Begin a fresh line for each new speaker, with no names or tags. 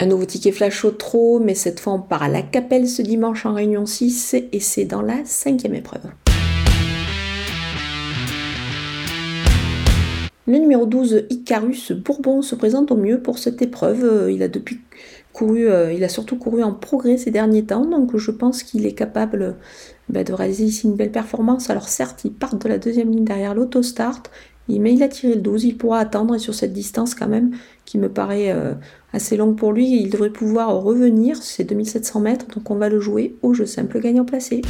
Un nouveau ticket flash au trop, mais cette fois on part à la Capelle ce dimanche en Réunion 6 et c'est dans la cinquième épreuve. Le numéro 12, Icarus Bourbon, se présente au mieux pour cette épreuve. Il a depuis couru, euh, il a surtout couru en progrès ces derniers temps, donc je pense qu'il est capable bah, de réaliser ici une belle performance. Alors certes, il part de la deuxième ligne derrière l'autostart, mais il a tiré le 12, il pourra attendre et sur cette distance quand même, qui me paraît euh, assez longue pour lui, il devrait pouvoir revenir, c'est 2700 mètres, donc on va le jouer au jeu simple gagnant placé.